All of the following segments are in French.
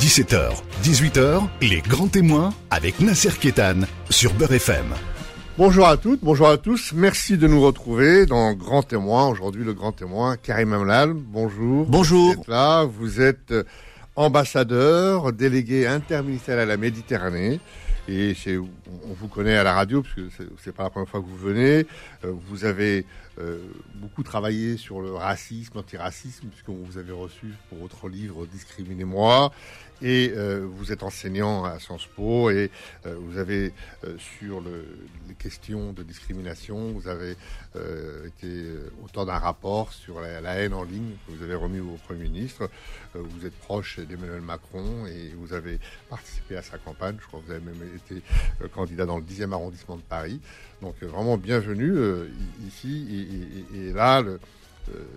17h, 18h, les grands témoins avec Nasser Kétan sur Beurre FM. Bonjour à toutes, bonjour à tous. Merci de nous retrouver dans Grand Témoin. Aujourd'hui, le Grand Témoin, Karim Amlal. Bonjour. Bonjour. Vous êtes là, vous êtes euh, ambassadeur, délégué interministériel à la Méditerranée. Et on vous connaît à la radio, parce que c'est pas la première fois que vous venez. Euh, vous avez euh, beaucoup travaillé sur le racisme, l'antiracisme, puisque vous avez reçu pour votre livre Discriminez-moi. Et euh, vous êtes enseignant à Sciences Po et euh, vous avez sur le, les questions de discrimination, vous avez été auteur d'un rapport sur la, la, haine en ligne que vous avez remis au Premier ministre. vous êtes proche d'Emmanuel Macron et vous avez participé à sa campagne. Je crois que vous avez même été candidat dans le 10e arrondissement de Paris. Donc vraiment bienvenue ici et, là, euh,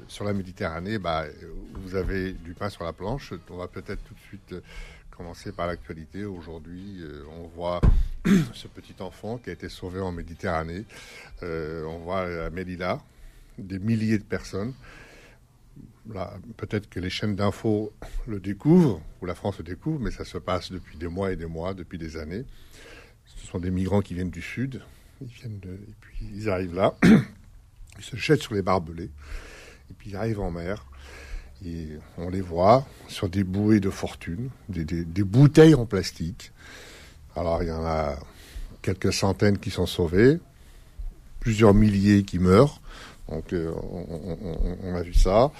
sur la Méditerranée, bah, vous avez du pain sur la planche. On va peut-être tout de suite euh, commencer par l'actualité. Aujourd'hui, euh, on voit ce petit enfant qui a été sauvé en Méditerranée. on voit à Melilla des milliers de personnes. peut-être que les chaînes d'infos le découvrent, ou la France le découvre, mais ça se passe depuis des mois et des mois, depuis des années. Ce sont des migrants qui viennent du sud, ils et puis ils arrivent là. Ils se jettent sur les barbelés. Et puis ils arrivent en mer. Et on les voit sur des bouées de fortune, des, bouteilles en plastique. Alors il y en a quelques centaines qui sont sauvées, plusieurs milliers qui meurent. Donc euh, on, a vu ça.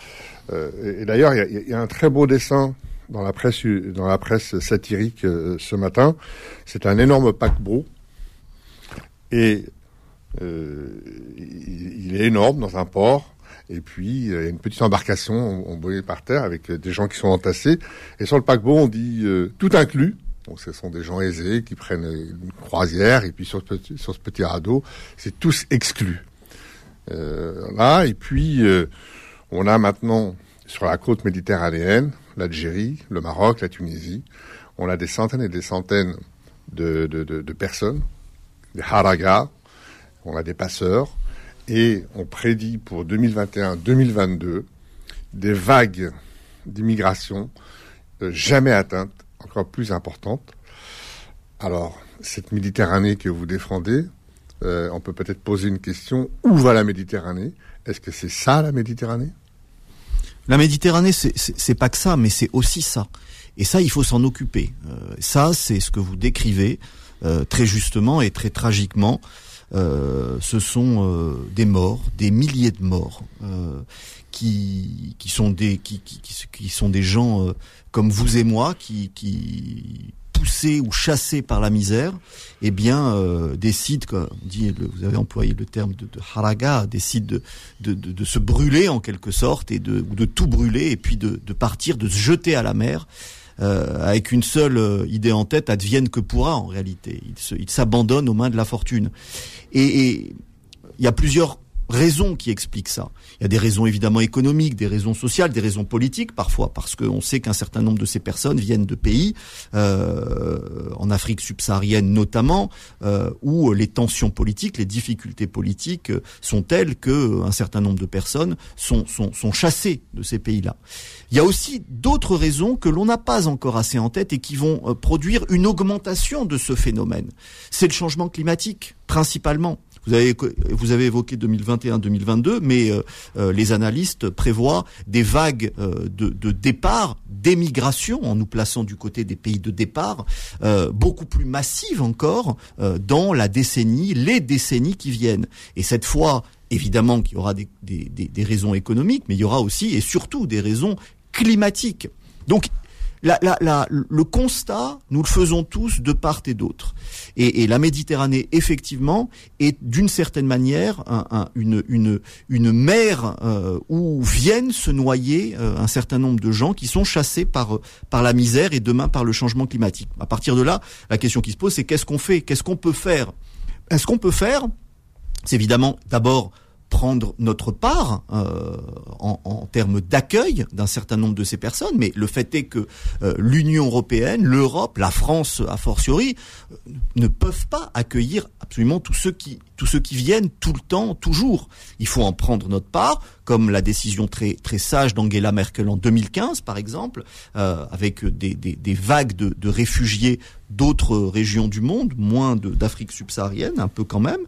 Euh, et, d'ailleurs, il y, a un très beau dessin dans la presse, dans la presse satirique euh, ce matin. C'est un énorme paquebot. Et euh, il, est énorme dans un port. Et puis, il y a une petite embarcation on par terre avec des gens qui sont entassés. Et sur le paquebot, on dit euh, tout inclus. Donc, ce sont des gens aisés qui prennent une croisière. Et puis, sur ce petit, radeau, c'est tous exclus. Euh, là, et puis, euh, on a maintenant sur la côte méditerranéenne, l'Algérie, le Maroc, la Tunisie, on a des centaines et des centaines de personnes, des haragas, on a des passeurs, et on prédit pour 2021-2022 des vagues d'immigration euh, jamais atteintes, encore plus importantes. Alors, cette Méditerranée que vous défendez, euh, on peut peut-être poser une question. Où va la Méditerranée? Est-ce que c'est ça la Méditerranée? La Méditerranée, c'est pas que ça, mais c'est aussi ça. Et ça, il faut s'en occuper. Euh, ça, c'est ce que vous décrivez très justement et très tragiquement. Euh, ce sont euh, des morts, des milliers de morts, euh, qui, qui sont des qui, qui, qui sont des gens comme vous et moi qui, qui poussés ou chassés par la misère, eh bien décident, comme dit, vous avez employé le terme de, de haraga, décident de, de, de, de, se brûler en quelque sorte et de, ou de tout brûler et puis de, de partir, de se jeter à la mer. Euh, avec une seule euh, idée en tête, advienne que pourra en réalité. Il s'abandonne aux mains de la fortune. Et il y a plusieurs raisons qui expliquent ça. Il y a des raisons évidemment économiques, des raisons sociales, des raisons politiques parfois, parce qu'on sait qu'un certain nombre de ces personnes viennent de pays, euh, en Afrique subsaharienne notamment, euh, où les tensions politiques, les difficultés politiques sont telles que un certain nombre de personnes sont, chassées de ces pays-là. Il y a aussi d'autres raisons que l'on n'a pas encore assez en tête et qui vont euh, produire une augmentation de ce phénomène. C'est le changement climatique, principalement. Vous avez, vous avez évoqué 2021-2022, mais euh, euh, les analystes prévoient des vagues euh, de, de, départ, d'émigration, en nous plaçant du côté des pays de départ, beaucoup plus massives encore dans la décennie, les décennies qui viennent. Et cette fois, évidemment qu'il y aura des, des, des, raisons économiques, mais il y aura aussi et surtout des raisons climatiques. Donc la, le constat, nous le faisons tous de part et d'autre. Et, la Méditerranée, effectivement, est d'une certaine manière une, une, une mer euh, où viennent se noyer euh, un certain nombre de gens qui sont chassés par, par la misère et demain par le changement climatique. À partir de là, la question qui se pose, c'est qu'est-ce qu'on fait? Qu'est-ce qu'on peut faire? Est-ce qu'on peut faire C'est évidemment d'abord prendre notre part euh, en, termes d'accueil d'un certain nombre de ces personnes, mais le fait est que euh, l'Union européenne, l'Europe, la France a fortiori, euh, ne peuvent pas accueillir absolument tous ceux qui tous ceux qui viennent tout le temps, toujours. Il faut en prendre notre part, comme la décision très très sage d'Angela Merkel en 2015, par exemple, avec des, des, des, vagues de, de réfugiés d'autres régions du monde, moins d'Afrique subsaharienne, un peu quand même.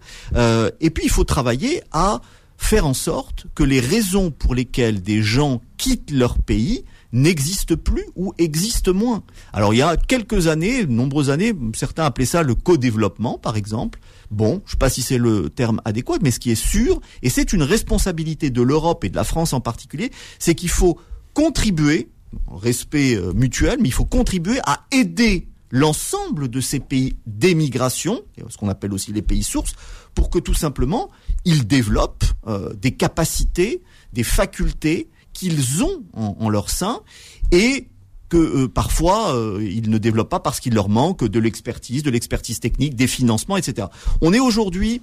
Et puis il faut travailler à faire en sorte que les raisons pour lesquelles des gens quittent leur pays n'existe plus ou existe moins. Alors il y a quelques années, nombreuses années, certains appelaient ça le co-développement par exemple. Bon, je ne sais pas si c'est le terme adéquat, mais ce qui est sûr, et c'est une responsabilité de l'Europe et de la France en particulier, c'est qu'il faut contribuer, respect euh, mutuel, mais il faut contribuer à aider l'ensemble de ces pays d'émigration, ce qu'on appelle aussi les pays sources, pour que tout simplement ils développent euh, des capacités, des facultés qu'ils ont en, leur sein et que euh, parfois euh, ils ne développent pas parce qu'il leur manque de l'expertise, de l'expertise technique, des financements, etc. On est aujourd'hui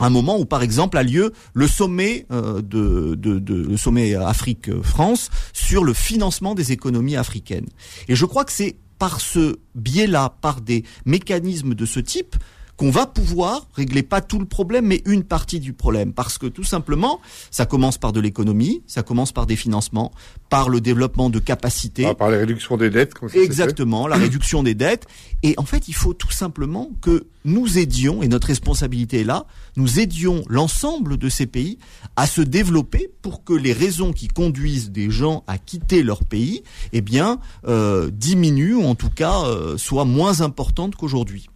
à un moment où, par exemple, a lieu le sommet de, le sommet Afrique-France sur le financement des économies africaines. Et je crois que c'est par ce biais-là, par des mécanismes de ce type, qu'on va pouvoir régler pas tout le problème, mais une partie du problème. Parce que tout simplement, ça commence par de l'économie, ça commence par des financements, par le développement de capacités. Ah, par la réduction des dettes. Comme ça Exactement, la réduction des dettes. Et en fait, il faut tout simplement que nous aidions, et notre responsabilité est là, nous aidions l'ensemble de ces pays à se développer pour que les raisons qui conduisent des gens à quitter leur pays, eh bien, euh, diminuent ou en tout cas euh, soient moins importantes qu'aujourd'hui.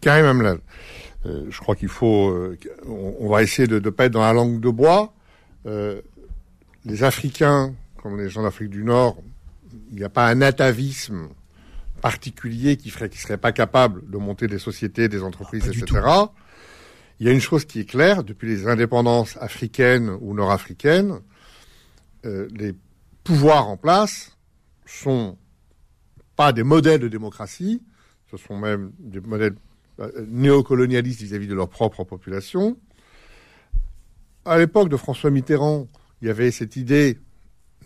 Karim Amlal, euh, je crois qu'il faut, euh, on, va essayer de ne pas être dans la langue de bois. Euh, les Africains, comme les gens d'Afrique du Nord, il n'y a pas un atavisme particulier qui ferait, qui serait pas capable de monter des sociétés, des entreprises, ah, etc. Il y a une chose qui est claire depuis les indépendances africaines ou nord-africaines, les pouvoirs en place sont pas des modèles de démocratie, ce sont même des modèles euh, néocolonialistes vis-à-vis de leur propre population. À l'époque de François Mitterrand, il y avait cette idée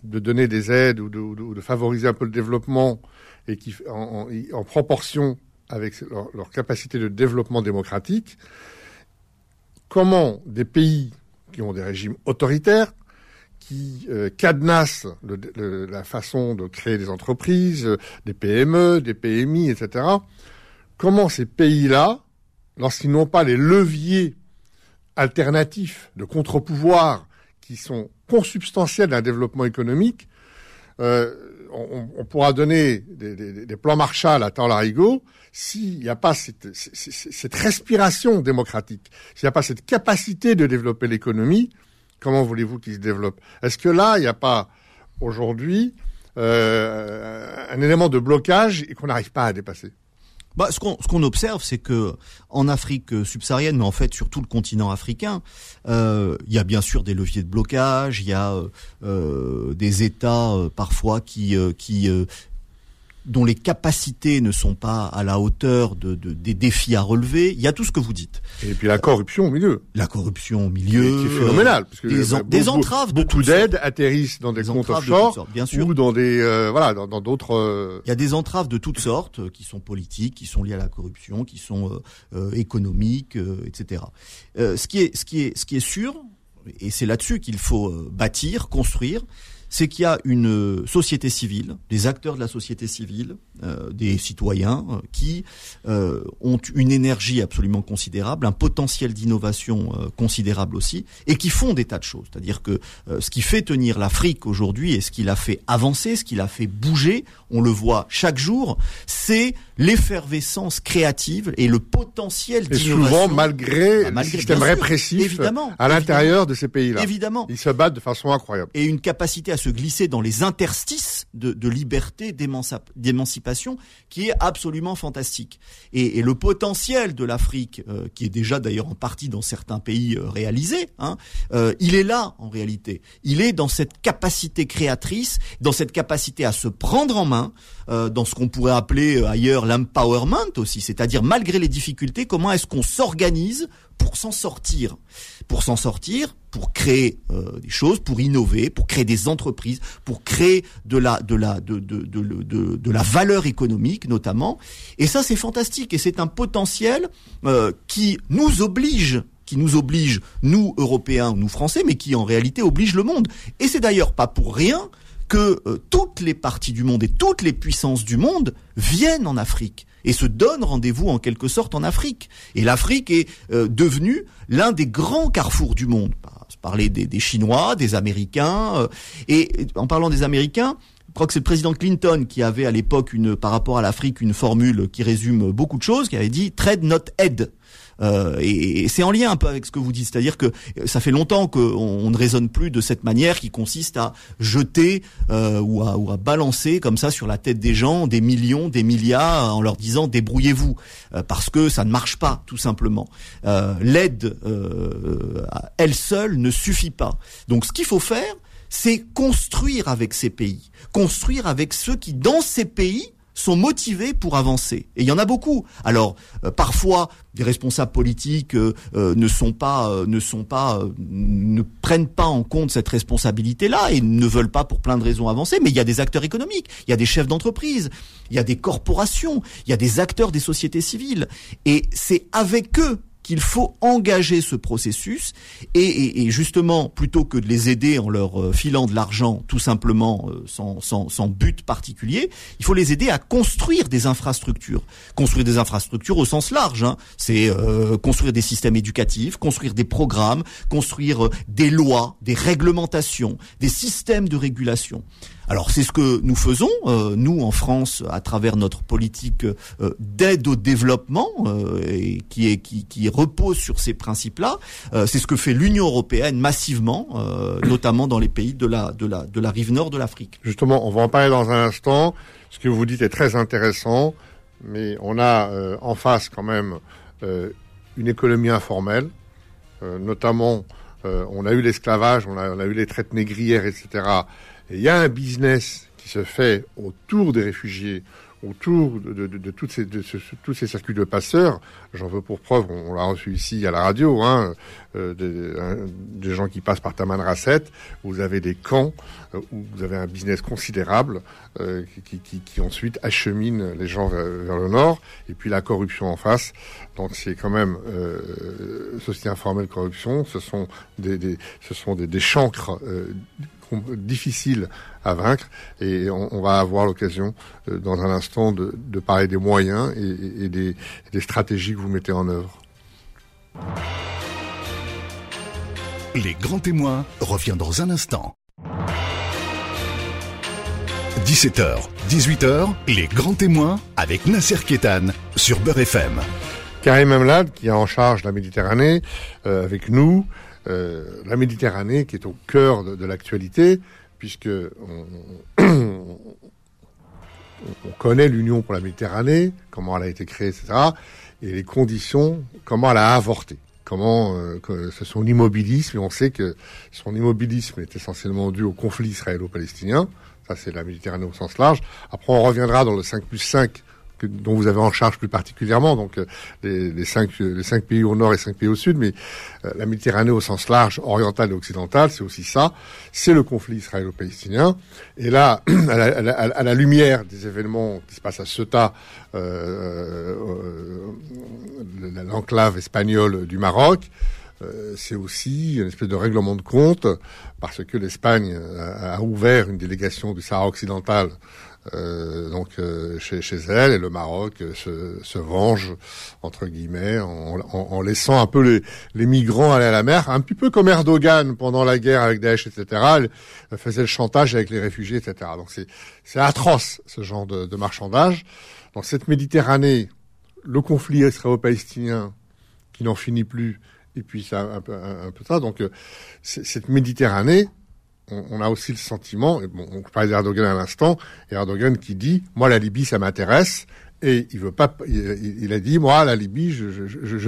de donner des aides ou de, favoriser un peu le développement en, proportion avec leur, capacité de développement démocratique. Comment des pays qui ont des régimes autoritaires, qui euh, cadenassent la façon de créer des entreprises, des PME, des PMI, etc., comment ces pays-là, lorsqu'ils n'ont pas les leviers alternatifs de contre-pouvoir qui sont consubstantiels d'un développement économique, euh, on, pourra donner des, plans Marshall à temps larigot s'il n'y a pas cette, respiration démocratique, s'il n'y a pas cette capacité de développer l'économie, comment voulez-vous qu'il se développe? Est-ce que là, il n'y a pas aujourd'hui euh, un élément de blocage et qu'on n'arrive pas à dépasser? Bah, ce qu'on ce qu'on observe, c'est que en Afrique subsaharienne, mais en fait sur tout le continent africain, euh, il y a bien sûr des leviers de blocage, il y a euh, euh des États euh, parfois qui qui dont les capacités ne sont pas à la hauteur de, de, des défis à relever. Il y a tout ce que vous dites. Et puis la corruption au milieu. La corruption au milieu. C'est phénoménal. Parce que des, des entraves de Beaucoup d'aides atterrissent dans des, des comptes offshore. bien sûr. Ou dans des, euh, voilà, dans d'autres... Euh, Il y a des entraves de toutes sortes euh, qui sont politiques, qui sont liées à la corruption, qui sont euh, économiques, etc. ce qui est, ce qui est, ce qui est sûr, et c'est là-dessus qu'il faut bâtir, construire, c'est qu'il y a une société civile, des acteurs de la société civile, euh, des citoyens euh, qui euh, ont une énergie absolument considérable, un potentiel d'innovation considérable aussi, et qui font des tas de choses. C'est-à-dire que ce qui fait tenir l'Afrique aujourd'hui et ce qui l'a fait avancer, ce qui l'a fait bouger, on le voit chaque jour, c'est l'effervescence créative et le potentiel d'innovation. Et souvent malgré, bah, le système répressif évidemment, à l'intérieur de ces pays-là. Évidemment. Ils se battent de façon incroyable. Et une capacité à se glisser dans les interstices de, de liberté, d'émancipation, qui est absolument fantastique. Et, et le potentiel de l'Afrique, euh, qui est déjà d'ailleurs en partie dans certains pays euh, réalisé, hein, euh, il est là en réalité. Il est dans cette capacité créatrice, dans cette capacité à se prendre en main, euh, dans ce qu'on pourrait appeler euh, ailleurs l'empowerment aussi, c'est-à-dire malgré les difficultés, comment est-ce qu'on s'organise pour s'en sortir, pour s'en sortir, pour créer euh, des choses, pour innover, pour créer des entreprises, pour créer de la valeur économique notamment. Et ça c'est fantastique et c'est un potentiel qui nous oblige qui nous oblige, nous Européens, nous Français, mais qui en réalité oblige le monde. Et c'est d'ailleurs pas pour rien que euh, toutes les parties du monde et toutes les puissances du monde viennent en Afrique et se donnent rendez-vous en quelque sorte en Afrique. Et l'Afrique est euh, devenue l'un des grands carrefours du monde. Parler des, des Chinois, des Américains. Euh, et en parlant des Américains, je crois que c'est le président Clinton qui avait à l'époque par rapport à l'Afrique, une formule qui résume beaucoup de choses, qui avait dit trade not aid. Euh, et, c'est en lien un peu avec ce que vous dites, c'est-à-dire que ça fait longtemps qu'on on ne raisonne plus de cette manière qui consiste à jeter euh, ou, à, ou, à, balancer comme ça sur la tête des gens des millions, des milliards en leur disant débrouillez-vous, euh, parce que ça ne marche pas tout simplement. Euh, l'aide elle seule ne suffit pas. Donc ce qu'il faut faire, c'est construire avec ces pays, construire avec ceux qui dans ces pays sont motivés pour avancer. Et il y en a beaucoup. Alors euh, parfois des responsables politiques euh, euh, ne sont pas ne sont pas ne prennent pas en compte cette responsabilité-là et ne veulent pas pour plein de raisons avancer, mais il y a des acteurs économiques, il y a des chefs d'entreprise, il y a des corporations, il y a des acteurs des sociétés civiles et c'est avec eux qu'il faut engager ce processus et, justement plutôt que de les aider en leur euh, filant de l'argent tout simplement euh, sans, but particulier, il faut les aider à construire des infrastructures. Construire des infrastructures au sens large, hein. c'est euh, construire des systèmes éducatifs, construire des programmes, construire des lois, des réglementations, des systèmes de régulation. Alors c'est ce que nous faisons, euh, nous en France, à travers notre politique euh, d'aide au développement, euh, qui, repose sur ces principes-là. c'est ce que fait l'Union européenne massivement, notamment dans les pays de la rive nord de l'Afrique. Justement, on va en parler dans un instant. Ce que vous dites est très intéressant, mais on a en face quand même une économie informelle, notamment on a eu l'esclavage, on a, on a eu les traites négrières, etc il y a un business qui se fait autour des réfugiés, autour de, de, de, toutes ces, de tous ces circuits de passeurs. J'en veux pour preuve, on, l'a reçu ici à la radio, hein, euh, des, gens qui passent par Taman Rasset. Vous avez des camps euh, où vous avez un business considérable euh, qui, qui, qui, ensuite achemine les gens vers, le nord. Et puis la corruption en face. Donc c'est quand même euh, société informelle corruption. Ce sont des, des ce sont des, des chancres difficile à vaincre et on, va avoir l'occasion euh, dans un instant de, parler des moyens et, des, stratégies que vous mettez en œuvre. Les grands témoins revient dans un instant. 17h, 18h, les grands témoins avec Nasser Kétan sur Beurre FM. Karim Amlad, qui est en charge la Méditerranée, euh, avec nous. Euh, la Méditerranée qui est au cœur de, l'actualité, puisque on, connaît l'Union pour la Méditerranée, comment elle a été créée, etc., et les conditions, comment elle a avorté comment euh, son immobilisme, et on sait que son immobilisme est essentiellement dû au conflit israélo-palestinien, ça c'est la Méditerranée au sens large. Après on reviendra dans le 5 plus 5 dont vous avez en charge plus particulièrement, donc euh, les, cinq, les cinq pays au nord et cinq pays au sud, mais euh, la Méditerranée au sens large, orientale et occidentale, c'est aussi ça. C'est le conflit israélo-palestinien. Et là, à la, lumière des événements qui se passent à Ceuta, euh, l'enclave espagnole du Maroc, c'est aussi une espèce de règlement de compte parce que l'Espagne a, ouvert une délégation du Sahara occidental euh, donc euh, chez, chez, elle et le Maroc euh, se, se venge entre guillemets en, en, en, laissant un peu les, les migrants aller à la mer, un petit peu comme Erdogan pendant la guerre avec Daesh, etc. Faisait le chantage avec les réfugiés, etc. Donc c'est atroce ce genre de, de marchandage. Dans cette Méditerranée, le conflit israélo-palestinien qui n'en finit plus, et puis ça un peu, un, peu ça. Donc cette Méditerranée, on, a aussi le sentiment, bon, on parlait d'Erdogan à l'instant, et Erdogan qui dit, moi la Libye ça m'intéresse, et il veut pas, il, a dit, moi la Libye, je,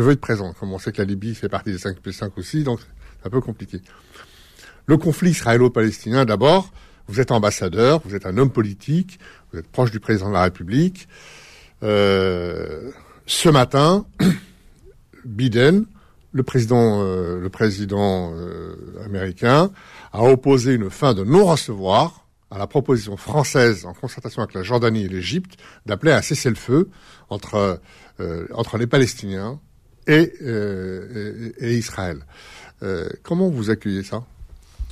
veux être présent. Comme on sait que la Libye fait partie des 5 plus 5 aussi, donc c'est un peu compliqué. Le conflit israélo-palestinien, d'abord, vous êtes ambassadeur, vous êtes un homme politique, vous êtes proche du président de la République. Euh, ce matin, Biden, le président, euh, le président euh, américain, a opposé une fin de non-recevoir à la proposition française, en concertation avec la Jordanie et l'Égypte, d'appeler à cesser le feu entre, euh, entre les Palestiniens et, et, Israël. comment vous accueillez ça?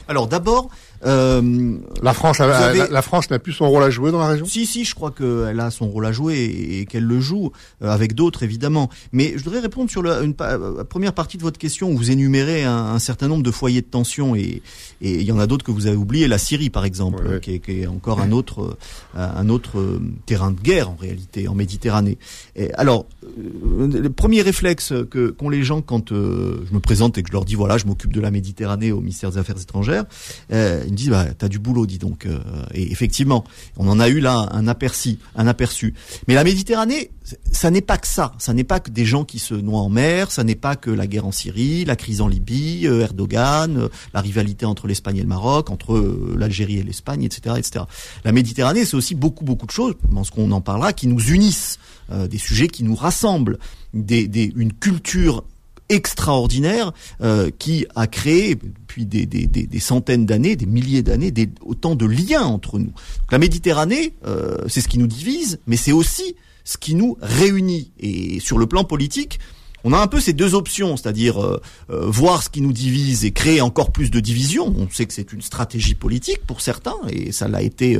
Alors d'abord, euh, la France, la, France n'a plus son rôle à jouer dans la région? Si, si, je crois qu'elle a son rôle à jouer et, qu'elle le joue euh, avec d'autres évidemment. Mais je voudrais répondre sur la, une, euh, première partie de votre question où vous énumérez un, certain nombre de foyers de tension et, et il y en a d'autres que vous avez oubliés, la Syrie par exemple, Qui, est, qui, est, encore un autre, un autre terrain de guerre en réalité en Méditerranée. Et alors, le premier réflexe que qu'ont les gens quand je me présente et que je leur dis voilà, je m'occupe de la Méditerranée au ministère des Affaires étrangères. Euh, me disent bah t'as du boulot, dis donc. Euh, et effectivement, on en a eu là un aperçu, un aperçu. Mais la Méditerranée, ça n'est pas que ça. Ça n'est pas que des gens qui se noient en mer. Ça n'est pas que la guerre en Syrie, la crise en Libye, euh, Erdogan, euh, la rivalité entre l'Espagne et le Maroc, entre l'Algérie et l'Espagne, etc., etc. La Méditerranée, c'est aussi beaucoup, beaucoup de choses. Je pense qu'on en parlera, qui nous unissent, des sujets qui nous rassemblent, des, des, une culture extraordinaire euh, qui a créé depuis des, des, des, centaines d'années, des milliers d'années, autant de liens entre nous. la Méditerranée, euh, c'est ce qui nous divise, mais c'est aussi ce qui nous réunit. Et sur le plan politique, on a un peu ces deux options, c'est-à-dire euh, euh, voir ce qui nous divise et créer encore plus de divisions. On sait que c'est une stratégie politique pour certains, et ça l'a été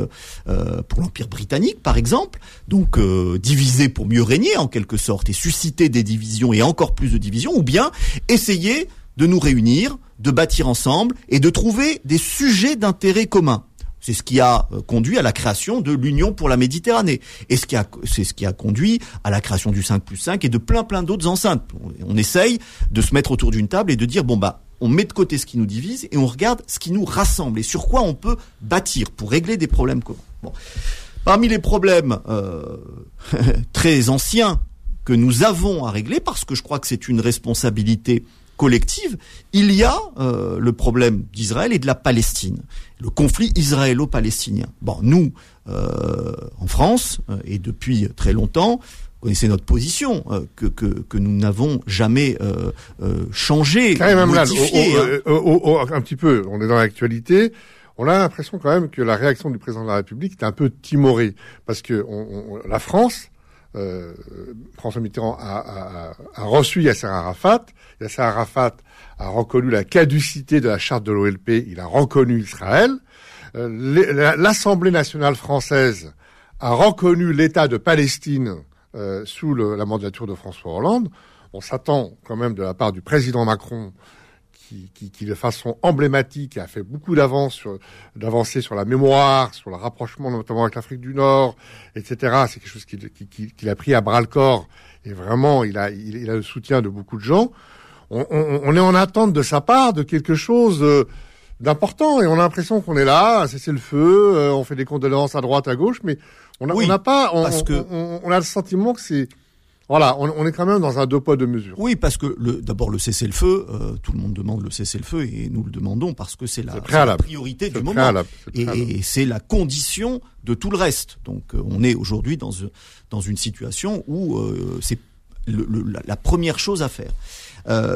euh, pour l'Empire britannique, par exemple. Donc diviser pour mieux régner, en quelque sorte, et susciter des divisions et encore plus de divisions, ou bien essayer de nous réunir, de bâtir ensemble et de trouver des sujets d'intérêt commun. C'est ce qui a euh, conduit à la création de l'Union pour la Méditerranée. Et ce qui a, c'est ce qui a conduit à la création du 5 plus 5 et de plein plein d'autres enceintes. On, essaye de se mettre autour d'une table et de dire, bon bah, on met de côté ce qui nous divise et on regarde ce qui nous rassemble et sur quoi on peut bâtir pour régler des problèmes communs. Parmi les problèmes euh, très anciens que nous avons à régler, parce que je crois que c'est une responsabilité collective, il y a euh, le problème d'Israël et de la Palestine, le conflit israélo-palestinien. Bon, nous, euh, en France, euh, et depuis très longtemps, connaissez notre position, que, que, que, nous n'avons jamais changé, modifié. Hein. un petit peu, on est dans l'actualité, on a l'impression quand même que la réaction du président de la République est un peu timorée, parce que la France euh, François Mitterrand a, reçu Yasser Arafat. Yasser Arafat a reconnu la caducité de la charte de l'OLP. Il a reconnu Israël. Euh, L'Assemblée nationale française a reconnu l'État de Palestine euh, sous la mandature de François Hollande. On s'attend quand même de la part du président Macron qui, qui, de façon emblématique a fait beaucoup d'avancées sur, d'avancées sur la mémoire, sur le rapprochement notamment avec l'Afrique du Nord, etc. C'est quelque chose qu'il a pris à bras le corps et vraiment il a, il, a le soutien de beaucoup de gens. On, on, on, est en attente de sa part de quelque chose d'important et on a l'impression qu'on est là, c'est le feu, euh, on fait des condoléances à droite, à gauche, mais on n'a pas, on, on, a le sentiment que c'est voilà, on, est quand même dans un deux poids deux mesures. Oui, parce que d'abord le cessez-le-feu, euh, tout le monde demande le cessez-le-feu et nous le demandons parce que c'est la, priorité du moment et, c'est la condition de tout le reste. Donc euh, on est aujourd'hui dans dans une situation où euh, c'est la, première chose à faire.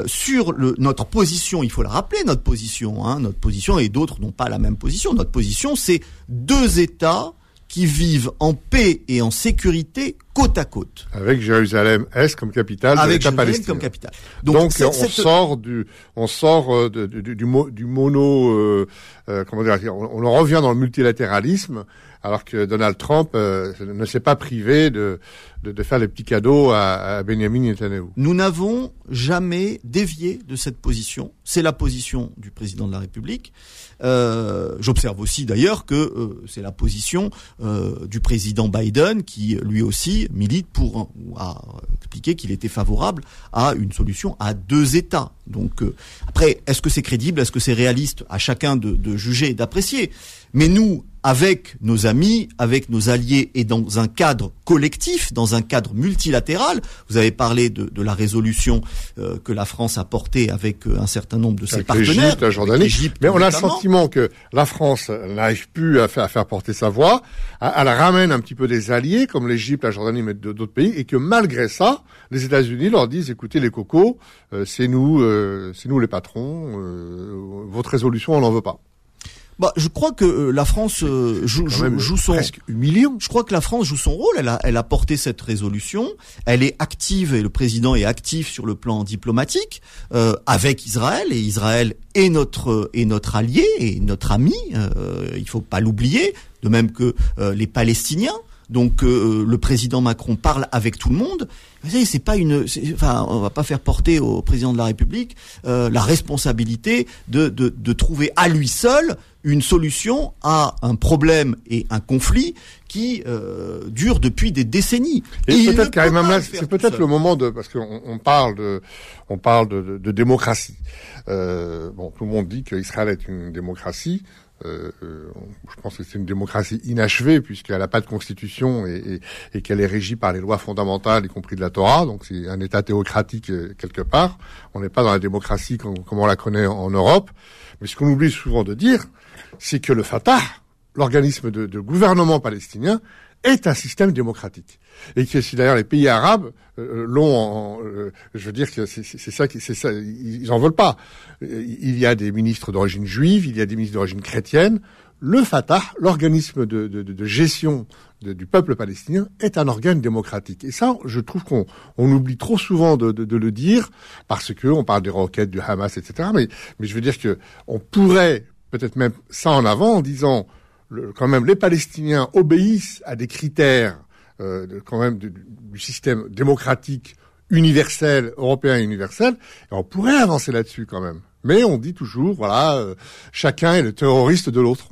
sur le, notre position, il faut la rappeler, notre position, hein, notre position, et d'autres n'ont pas la même position. Notre position, c'est deux États qui vivent en paix et en sécurité côte à côte. Avec Jérusalem-Est comme capitale Avec Jérusalem comme capitale. Donc, on sort du, on sort euh, du, du, du, mono, euh, euh, comment dire, on, on, revient dans le multilatéralisme, alors que Donald Trump ne s'est pas privé de, de, de, faire les petits cadeaux à, à Benjamin Netanyahu. Nous n'avons jamais dévié de cette position. C'est la position du président de la République. Euh, J'observe aussi d'ailleurs que euh, c'est la position euh, du président Biden qui lui aussi milite pour a expliqué qu'il était favorable à une solution à deux États. Donc euh, après, est-ce que c'est crédible, est-ce que c'est réaliste À chacun de, de juger et d'apprécier? Mais nous, avec nos amis, avec nos alliés et dans un cadre collectif, dans un cadre multilatéral. Vous avez parlé de, de la résolution euh, que la France a portée avec euh, un certain nombre de ses partenaires. La Jordanie. Mais on a le sentiment que la France n'arrive plus à faire, à faire, porter sa voix. Elle ramène un petit peu des alliés comme l'Égypte, la Jordanie, mais d'autres pays, et que malgré ça, les États-Unis leur disent "Écoutez les cocos, euh, c'est nous, c'est nous les patrons. votre résolution, on n'en veut pas." Bah, je crois que euh, la France euh, joue, joue, joue, son presque humiliant. Je crois que la France joue son rôle. Elle a, elle a porté cette résolution. Elle est active et le président est actif sur le plan diplomatique euh, avec Israël et Israël est notre est notre allié et notre ami. Euh, il faut pas l'oublier. De même que les Palestiniens. Donc le président Macron parle avec tout le monde. Vous savez, c'est pas une, enfin, on va pas faire porter au président de la République euh, la responsabilité de, de, de trouver à lui seul une solution à un problème et un conflit qui euh, dure depuis des décennies. Et, peut-être là, c'est peut-être le moment de, parce qu'on on parle de, on parle de, de, démocratie. Euh, bon, tout le monde dit qu'Israël est une démocratie. Euh, euh, je pense que c'est une démocratie inachevée puisqu'elle n'a pas de constitution et, qu'elle est régie par les lois fondamentales, y compris de la Torah. Donc c'est un État théocratique euh, quelque part. On n'est pas dans la démocratie comme, on la connaît en, Europe. Mais ce qu'on oublie souvent de dire, c'est que le Fatah, l'organisme de gouvernement palestinien, est un système démocratique et que si d'ailleurs les pays arabes euh, l'ont, euh, je veux dire que c'est ça, c'est ça, ils en veulent pas. Il y a des ministres d'origine juive, il y a des ministres d'origine chrétienne. Le Fatah, l'organisme de, de, de, gestion du peuple palestinien, est un organe démocratique. Et ça, je trouve qu'on on oublie trop souvent de, le dire parce que on parle des roquettes du Hamas, etc. Mais, mais je veux dire que on pourrait peut-être même ça en avant en disant quand même les Palestiniens obéissent à des critères euh, quand même du, système démocratique universel, européen universel, et on pourrait avancer là-dessus quand même. Mais on dit toujours, voilà, euh, chacun est le terroriste de l'autre.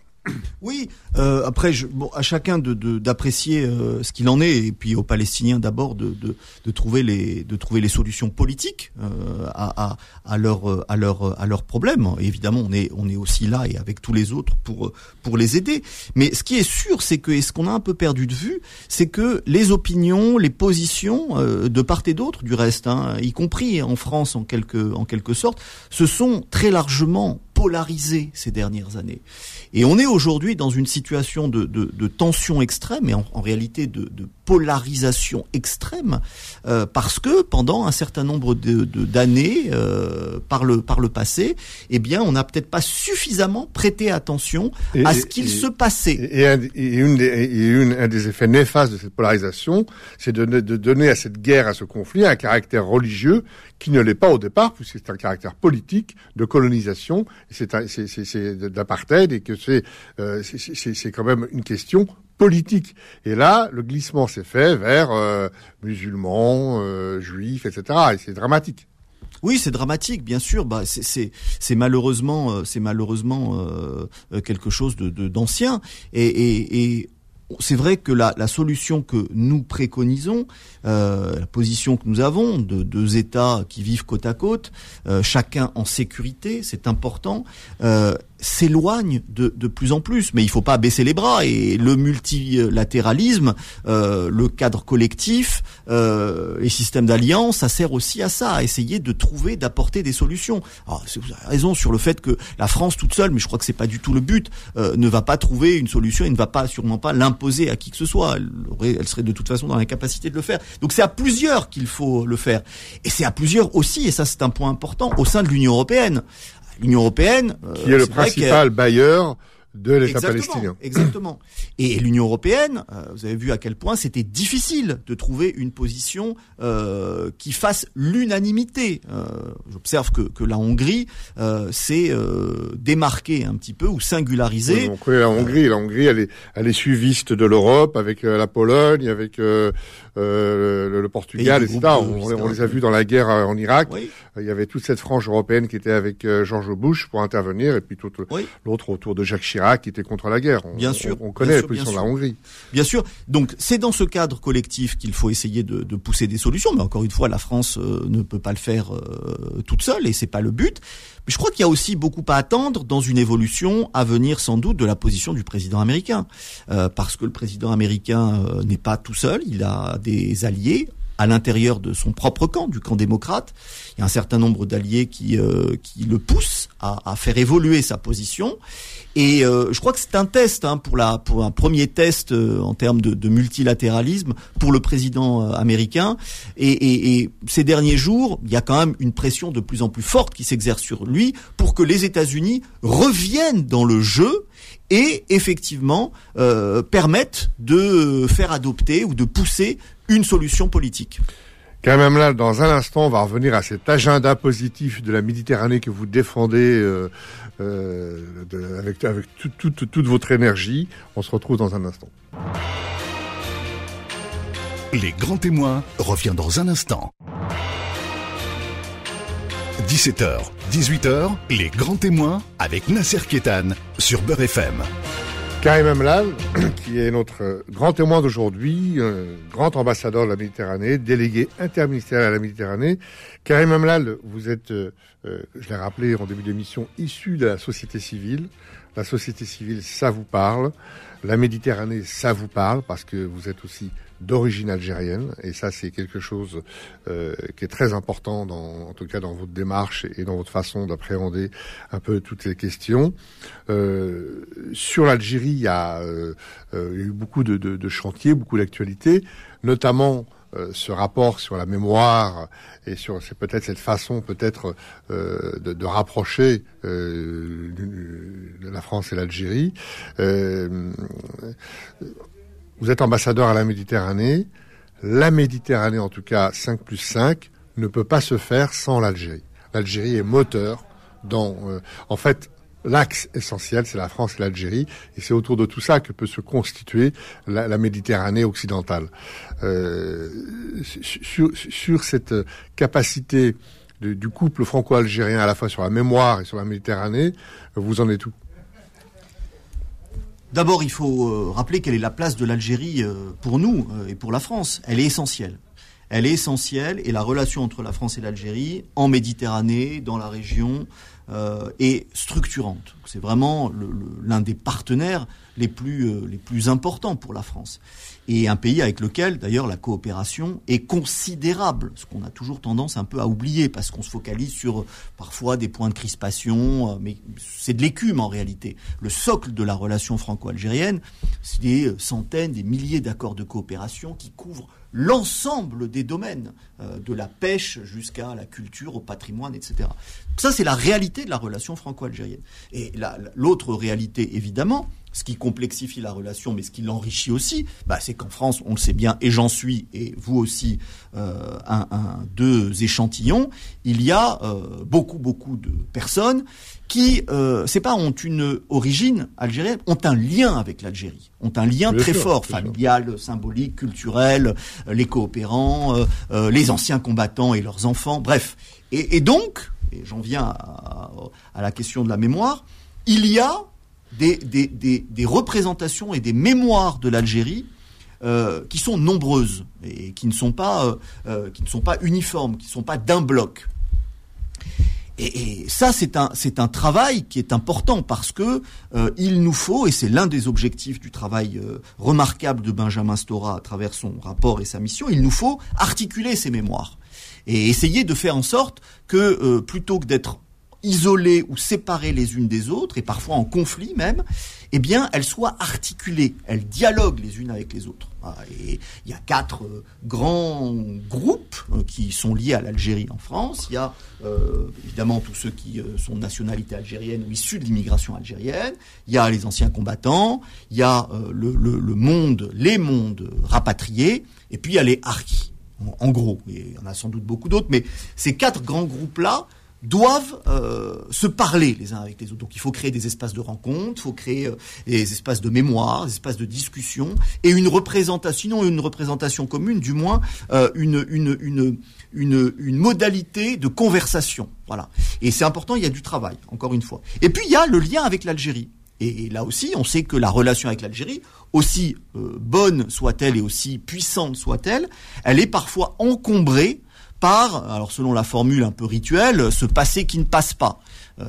Oui, euh, après, je, bon, à chacun de, d'apprécier euh, ce qu'il en est, et puis aux Palestiniens d'abord de, de, de, trouver les de trouver les solutions politiques euh, à, à, leur à leur à leurs problèmes. évidemment, on est on est aussi là et avec tous les autres pour pour les aider. Mais ce qui est sûr, c'est que et ce qu'on a un peu perdu de vue, c'est que les opinions, les positions euh, de part et d'autre, du reste, hein, y compris en France en quelque en quelque sorte, se sont très largement polarisées ces dernières années. Et on est aujourd'hui dans une situation de, de, de tension extrême et en, en réalité de, de, polarisation extrême euh, parce que pendant un certain nombre de d'années euh, par le par le passé, eh bien, on n'a peut-être pas suffisamment prêté attention à ce qu'il se passait. Et, un, et, une des, et une, un des effets néfastes de cette polarisation, c'est de, de donner à cette guerre, à ce conflit, un caractère religieux qui ne l'est pas au départ, puisque c'est un caractère politique de colonisation, c'est d'apartheid et que c'est euh, c'est quand même une question politique. Et là, le glissement s'est fait vers euh, musulmans, euh, juifs, etc. Et c'est dramatique. Oui, c'est dramatique, bien sûr. Bah, c'est malheureusement, c'est malheureusement euh, quelque chose de d'ancien. Et, et, et c'est vrai que la, solution que nous préconisons, euh, la position que nous avons de deux États qui vivent côte à côte, euh, chacun en sécurité, c'est important, euh, s'éloigne de, de plus en plus. Mais il faut pas baisser les bras et le multilatéralisme, euh, le cadre collectif, euh, les systèmes d'alliance, ça sert aussi à ça, à essayer de trouver, d'apporter des solutions. Alors, vous avez raison sur le fait que la France toute seule, mais je crois que c'est pas du tout le but, euh, ne va pas trouver une solution et ne va pas sûrement pas l'imposer à qui que ce soit. Elle, aurait, elle serait de toute façon dans l'incapacité de le faire. Donc c'est à plusieurs qu'il faut le faire. Et c'est à plusieurs aussi, et ça c'est un point important, au sein de l'Union européenne l'Union européenne, euh, qui est le principal bailleur de l'État palestinien. Exactement. Et l'Union européenne, euh, vous avez vu à quel point c'était difficile de trouver une position euh, qui fasse l'unanimité. Euh, J'observe que, que, la Hongrie s'est démarquée un petit peu ou singularisée. on connaît la Hongrie. La Hongrie, elle est, elle est suiviste de l'Europe avec la Pologne, avec le, le, Portugal, etc. On, les a vus dans la guerre en Irak. Il y avait toute cette frange européenne qui était avec George Bush pour intervenir, et puis tout l'autre autour de Jacques Chirac qui était contre la guerre. bien sûr. On, connaît la position de la Hongrie. Bien sûr. Donc c'est dans ce cadre collectif qu'il faut essayer de, de, pousser des solutions. Mais encore une fois, la France euh, ne peut pas le faire euh, toute seule et c'est pas le but. Mais je crois qu'il y a aussi beaucoup à attendre dans une évolution à venir sans doute de la position du président américain, euh, parce que le président américain n'est pas tout seul. Il a des alliés à l'intérieur de son propre camp, du camp démocrate. Il y a un certain nombre d'alliés qui, euh, qui le poussent à, à, faire évoluer sa position. Et euh, je crois que c'est un test hein, pour la pour un premier test euh, en termes de, multilatéralisme pour le président euh, américain. Et, ces derniers jours, il y a quand même une pression de plus en plus forte qui s'exerce sur lui pour que les États-Unis reviennent dans le jeu et effectivement permettent de faire adopter ou de pousser une solution politique. Quand même là, dans un instant, on va revenir à cet agenda positif de la Méditerranée que vous défendez euh, euh, avec, avec tout, tout, toute votre énergie. On se retrouve dans un instant. Les grands témoins revient dans un instant. 17h, 18h, les grands témoins avec Nasser Kétan sur Beurre FM. Karim Amlal, qui est notre grand témoin d'aujourd'hui, grand ambassadeur de la Méditerranée, délégué interministériel à la Méditerranée. Karim Amlal, vous êtes, euh, je l'ai rappelé en début d'émission, issu de la société civile. La société civile, ça vous parle. La Méditerranée, ça vous parle parce que vous êtes aussi d'origine algérienne et ça c'est quelque chose euh, qui est très important dans en tout cas dans votre démarche et dans votre façon d'appréhender un peu toutes ces questions euh, sur l'Algérie il y a, euh, a eu beaucoup de, de, de chantiers beaucoup d'actualités notamment ce rapport sur la mémoire et sur c'est peut-être cette façon peut-être euh, de, de, rapprocher euh, la France et l'Algérie. Euh, vous êtes ambassadeur à la Méditerranée. La Méditerranée, en tout cas 5 plus 5, ne peut pas se faire sans l'Algérie. L'Algérie est moteur dans... Euh, en fait, l'axe essentiel, c'est la France et l'Algérie, et c'est autour de tout ça que peut se constituer la, Méditerranée occidentale. Euh, sur, sur, cette capacité du couple franco-algérien à la fois sur la mémoire et sur la Méditerranée, vous en êtes où? D'abord, il faut euh, rappeler quelle est la place de l'Algérie euh, pour nous euh, et pour la France. Elle est essentielle. Elle est essentielle et la relation entre la France et l'Algérie en Méditerranée, dans la région, est structurante. C'est vraiment l'un des partenaires les plus importants pour la France. Et un pays avec lequel, d'ailleurs, la coopération est considérable, ce qu'on a toujours tendance un peu à oublier, parce qu'on se focalise sur parfois des points de crispation, euh, mais c'est de l'écume en réalité. Le socle de la relation franco-algérienne, c'est des centaines, des milliers d'accords de coopération qui couvrent l'ensemble des domaines, euh, de la pêche jusqu'à la culture, au patrimoine, etc. Ça, c'est la réalité de la relation franco-algérienne. Et l'autre réalité, évidemment, ce qui complexifie la relation, mais ce qui l'enrichit aussi, bah, c'est qu'en France, on le sait bien, et j'en suis, et vous aussi, euh, un, un, deux échantillons, il y a euh, beaucoup, beaucoup de personnes qui, euh, c'est pas ont une origine algérienne, ont un lien avec l'Algérie, ont un lien bien très sûr, fort, familial, sûr. symbolique, culturel, euh, les coopérants, euh, les anciens combattants et leurs enfants, bref. Et, et donc, et j'en viens à, à, la question de la mémoire, il y a des, représentations et des mémoires de l'Algérie euh, qui sont nombreuses et qui ne sont pas, euh, qui ne sont pas uniformes, qui ne sont pas d'un bloc. Et, ça, c'est un, c'est un travail qui est important parce que euh, il nous faut, et c'est l'un des objectifs du travail euh, remarquable de Benjamin Stora à travers son rapport et sa mission, il nous faut articuler ces mémoires et essayer de faire en sorte que euh, plutôt que d'être isolées ou séparées les unes des autres, et parfois en conflit même, eh bien, elles soient articulées, elles dialoguent les unes avec les autres. Et il y a quatre euh, grands groupes euh, qui sont liés à l'Algérie en France. Il y a euh, évidemment tous ceux qui sont de nationalité algérienne ou issus de l'immigration algérienne. Il y a les anciens combattants. Il y a le, le, le, monde, les mondes rapatriés. Et puis il y a les harkis. En, en gros, et il y en a sans doute beaucoup d'autres, mais ces quatre grands groupes-là doivent euh, se parler les uns avec les autres. Donc il faut créer des espaces de rencontre, il faut créer euh, des espaces de mémoire, des espaces de discussion et une représentation, sinon une représentation commune, du moins euh, une, une, une, une, une modalité de conversation. Voilà. Et c'est important, il y a du travail, encore une fois. Et puis il y a le lien avec l'Algérie. Et, là aussi, on sait que la relation avec l'Algérie, aussi euh, bonne soit-elle et aussi puissante soit-elle, elle est parfois encombrée par, alors selon la formule un peu rituelle, ce passé qui ne passe pas.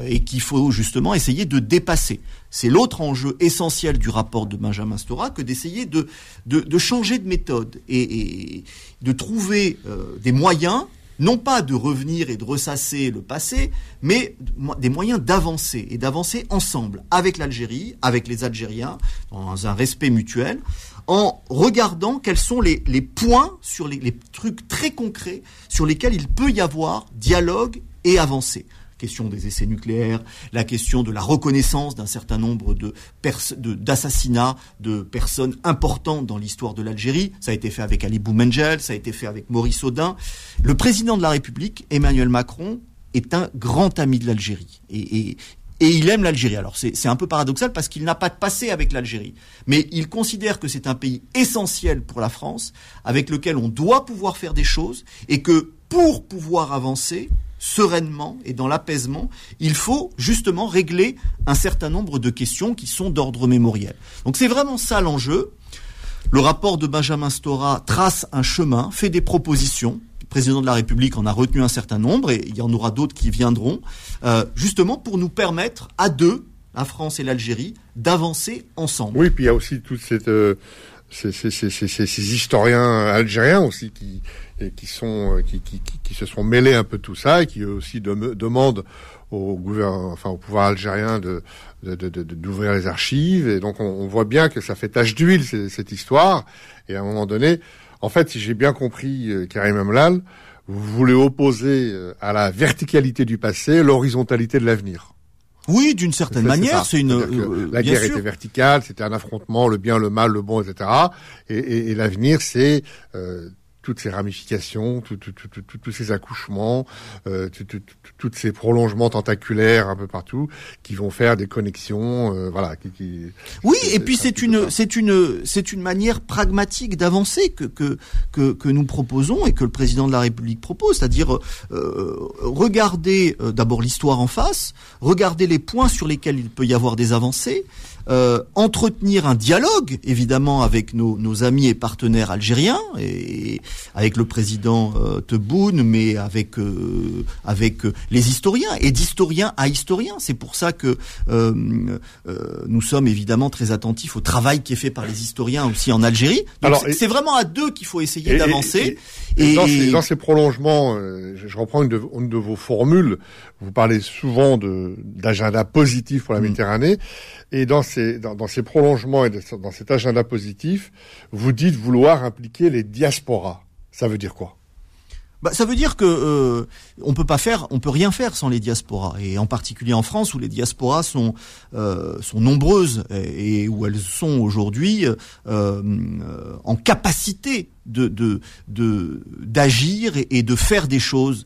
et qu'il faut justement essayer de dépasser. C'est l'autre enjeu essentiel du rapport de Benjamin Stora que d'essayer de, de, changer de méthode et, de trouver des moyens non pas de revenir et de ressasser le passé, mais des moyens d'avancer et d'avancer ensemble avec l'Algérie, avec les Algériens, dans un respect mutuel, en regardant quels sont les, points sur les, trucs très concrets sur lesquels il peut y avoir dialogue et avancer question des essais nucléaires, la question de la reconnaissance d'un certain nombre de d'assassinats de, personnes importantes dans l'histoire de l'Algérie. Ça a été fait avec Ali Boumengel, ça a été fait avec Maurice Audin. Le président de la République, Emmanuel Macron, est un grand ami de l'Algérie. Et il aime l'Algérie. Alors c'est un peu paradoxal parce qu'il n'a pas de passé avec l'Algérie, mais il considère que c'est un pays essentiel pour la France, avec lequel on doit pouvoir faire des choses, et que pour pouvoir avancer, sereinement et dans l'apaisement, il faut justement régler un certain nombre de questions qui sont d'ordre mémoriel. Donc c'est vraiment ça l'enjeu. Le rapport de Benjamin Stora trace un chemin, fait des propositions. Président de la République en a retenu un certain nombre et il y en aura d'autres qui viendront, euh, justement pour nous permettre à deux, la France et l'Algérie, d'avancer ensemble. Oui, puis il y a aussi toute cette... Euh, ces, historiens algériens aussi qui, qui sont qui, qui, qui, se sont mêlés un peu tout ça et qui aussi demandent au gouvernement, enfin au pouvoir algérien de d'ouvrir de, de, les archives et donc on, on, voit bien que ça fait tache d'huile cette histoire et à un moment donné, en fait, si j'ai bien compris euh, Karim Amlal, vous voulez opposer euh, à la verticalité du passé l'horizontalité de l'avenir. Oui, d'une certaine manière, c'est une. Euh, la guerre était verticale, c'était un affrontement, le bien, le mal, le bon, etc. Et, et, et l'avenir, c'est euh, toutes ces ramifications, tous ces accouchements, euh, tous ces prolongements tentaculaires un peu partout, qui vont faire des connexions, euh, voilà. Qui, oui, et puis c'est une, c'est une, c'est une manière pragmatique d'avancer que, que que que nous proposons et que le président de la République propose, c'est-à-dire euh, regarder euh, d'abord l'histoire en face, regarder les points sur lesquels il peut y avoir des avancées, euh, entretenir un dialogue, évidemment, avec nos, nos, amis et partenaires algériens, et avec le président euh, Tebboune, mais avec euh, avec les historiens, et d'historien à historien. C'est pour ça que euh, nous sommes évidemment très attentifs au travail qui est fait par les historiens aussi en Algérie. Alors, c'est vraiment à deux qu'il faut essayer d'avancer. Et, dans, ces, dans, ces, prolongements, je reprends une de, une de, vos formules. Vous parlez souvent d'agenda positif pour la mmh. Méditerranée. Et dans ces, dans, ces prolongements et dans cet agenda positif, vous dites vouloir impliquer les diasporas. Ça veut dire quoi? Bah, ça veut dire que euh, on peut pas faire, on peut rien faire sans les diasporas, et en particulier en France où les diasporas sont euh, sont nombreuses et, où elles sont aujourd'hui euh, euh, en capacité de d'agir et, de faire des choses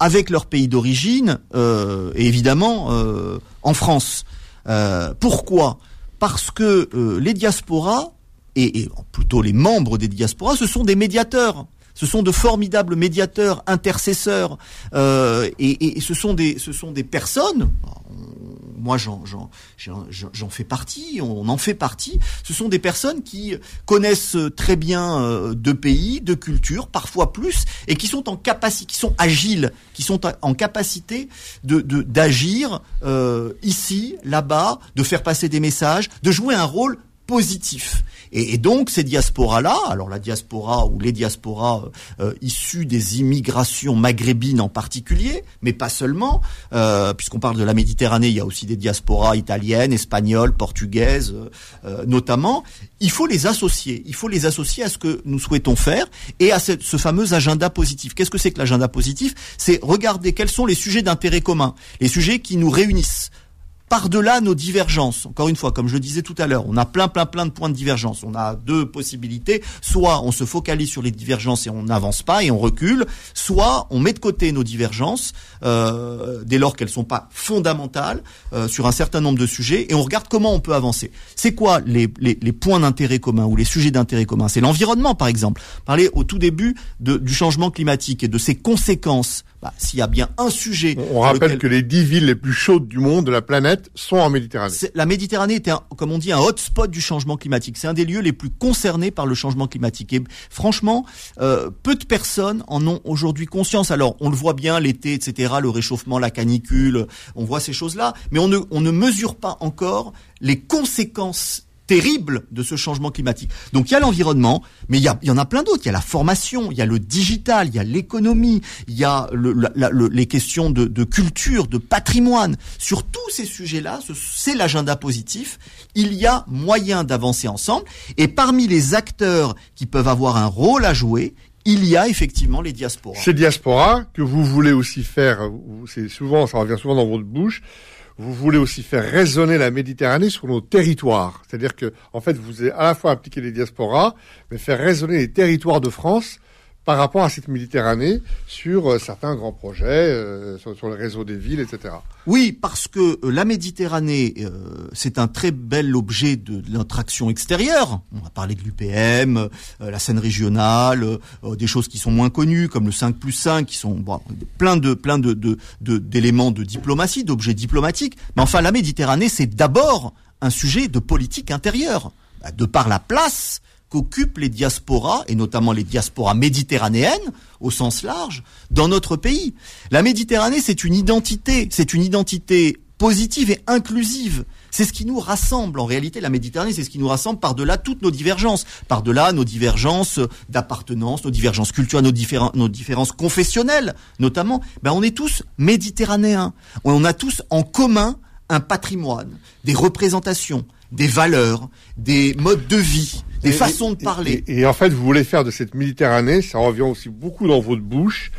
avec leur pays d'origine et évidemment en France. Euh, pourquoi? Parce que euh, les diasporas, et, plutôt les membres des diasporas, ce sont des médiateurs. Ce sont de formidables médiateurs, intercesseurs, euh, et, ce sont des, ce sont des personnes moi j'en, j'en, fais partie, on en fait partie. Ce sont des personnes qui connaissent très bien euh, de pays, de cultures, parfois plus, et qui sont en capacité, qui sont agiles, qui sont en capacité de, d'agir euh, ici, là-bas, de faire passer des messages, de jouer un rôle positif. Et, donc ces diasporas-là, alors la diaspora ou les diasporas euh, euh, issues des immigrations maghrébines en particulier, mais pas seulement, euh, puisqu'on parle de la Méditerranée, il y a aussi des diasporas italiennes, espagnoles, portugaises, notamment. Il faut les associer. Il faut les associer à ce que nous souhaitons faire et à ce, ce fameux agenda positif. Qu'est-ce que c'est que l'agenda positif? C'est regarder quels sont les sujets d'intérêt commun, les sujets qui nous réunissent par-delà nos divergences. Encore une fois, comme je le disais tout à l'heure, on a plein, plein, plein de points de divergence. On a deux possibilités. Soit on se focalise sur les divergences et on n'avance pas et on recule, soit on met de côté nos divergences euh, dès lors qu'elles sont pas fondamentales euh, sur un certain nombre de sujets et on regarde comment on peut avancer. C'est quoi les, les, les points d'intérêt commun ou les sujets d'intérêt commun C'est l'environnement, par exemple. Parler au tout début de, du changement climatique et de ses conséquences. Bah, S'il y a bien un sujet... On rappelle que les dix villes les plus chaudes du monde, de la planète, sont en Méditerranée. La Méditerranée est, un, comme on dit, un hotspot du changement climatique. C'est un des lieux les plus concernés par le changement climatique. Et franchement, euh, peu de personnes en ont aujourd'hui conscience. Alors, on le voit bien, l'été, etc., le réchauffement, la canicule, on voit ces choses-là, mais on ne mesure pas encore les conséquences terrible de ce changement climatique. Donc il y a l'environnement, mais il y, y en a plein d'autres. Il y a la formation, il y a le digital, il y a l'économie, il y a le, les questions de, de, culture, de patrimoine. Sur tous ces sujets-là, c'est l'agenda positif. Il y a moyen d'avancer ensemble. Et parmi les acteurs qui peuvent avoir un rôle à jouer, il y a effectivement les diasporas. Ces diasporas que vous voulez aussi faire, c'est souvent, ça revient souvent dans votre bouche, vous voulez aussi faire résonner la Méditerranée sur nos territoires. C'est-à-dire que, en fait, vous avez à la fois impliquer les diasporas, mais faire résonner les territoires de France par rapport à cette Méditerranée sur euh, certains grands projets, euh, sur, le réseau des villes, etc. Oui, parce que euh, la Méditerranée, c'est un très bel objet de, notre action extérieure. On va parler de l'UPM, la scène régionale, des choses qui sont moins connues, comme le 5 plus 5, qui sont bon, plein de plein de d'éléments de, de diplomatie, d'objets diplomatiques. Mais enfin, la Méditerranée, c'est d'abord un sujet de politique intérieure, bah, de par la place qu'occupent les diasporas, et notamment les diasporas méditerranéennes, au sens large, dans notre pays. La Méditerranée, c'est une identité, c'est une identité positive et inclusive. C'est ce qui nous rassemble. En réalité, la Méditerranée, c'est ce qui nous rassemble par-delà toutes nos divergences. Par-delà nos divergences d'appartenance, nos divergences culturelles, nos, nos différences confessionnelles, notamment. Ben, on est tous méditerranéens. On a tous en commun un patrimoine, des représentations, des valeurs, des modes de vie, des façons de parler. Et, en fait, vous voulez faire de cette Méditerranée, ça revient aussi beaucoup dans votre bouche,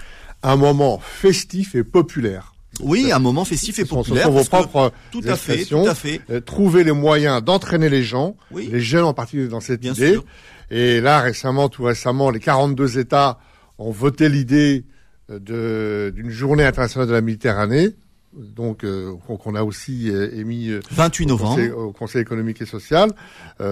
un moment festif et populaire. Oui, un moment festif et populaire. vos propres tout à fait, tout à fait. Euh, trouver les moyens d'entraîner les gens, les jeunes en particulier dans cette idée. Et là, récemment, tout récemment, les 42 États ont voté l'idée euh, d'une journée internationale de la Méditerranée donc euh, qu'on a aussi euh, émis 28 euh, novembre. au Conseil, économique et social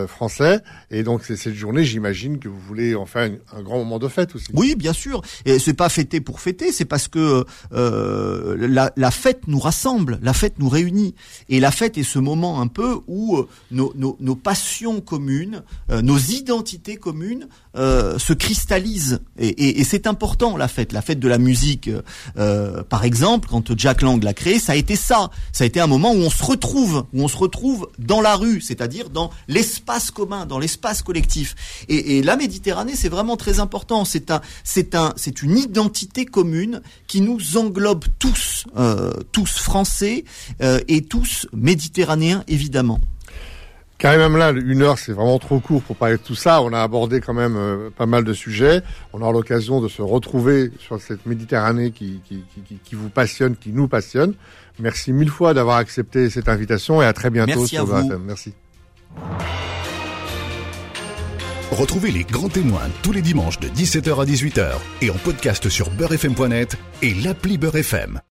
français. Et donc c'est cette journée j'imagine que vous voulez en faire un grand moment de fête aussi. Oui bien sûr. Et c'est pas fêter pour fêter c'est parce que la, la, fête nous rassemble la fête nous réunit. Et la fête est ce moment un peu où nos, nos, nos passions communes nos identités communes se cristallisent. Et, et, et c'est important la fête. La fête de la musique par exemple quand Jack Lang l'a créé ça a été ça. Ça a été un moment où on se retrouve, où on se retrouve dans la rue, c'est-à-dire dans l'espace commun, dans l'espace collectif. Et, la Méditerranée, c'est vraiment très important. C'est un, c'est un, c'est une identité commune qui nous englobe tous, euh, tous français euh, et tous méditerranéens évidemment. Quand même là, une heure, c'est vraiment trop court pour parler de tout ça. On a abordé quand même euh, pas mal de sujets. On aura l'occasion de se retrouver sur cette Méditerranée qui, qui, qui, qui, vous passionne, qui nous passionne. Merci mille fois d'avoir accepté cette invitation et à très bientôt Merci sur à Merci. Retrouvez les grands témoins tous les dimanches de 17h à 18h et en podcast sur beurrefm.net et l'appli Beurrefm.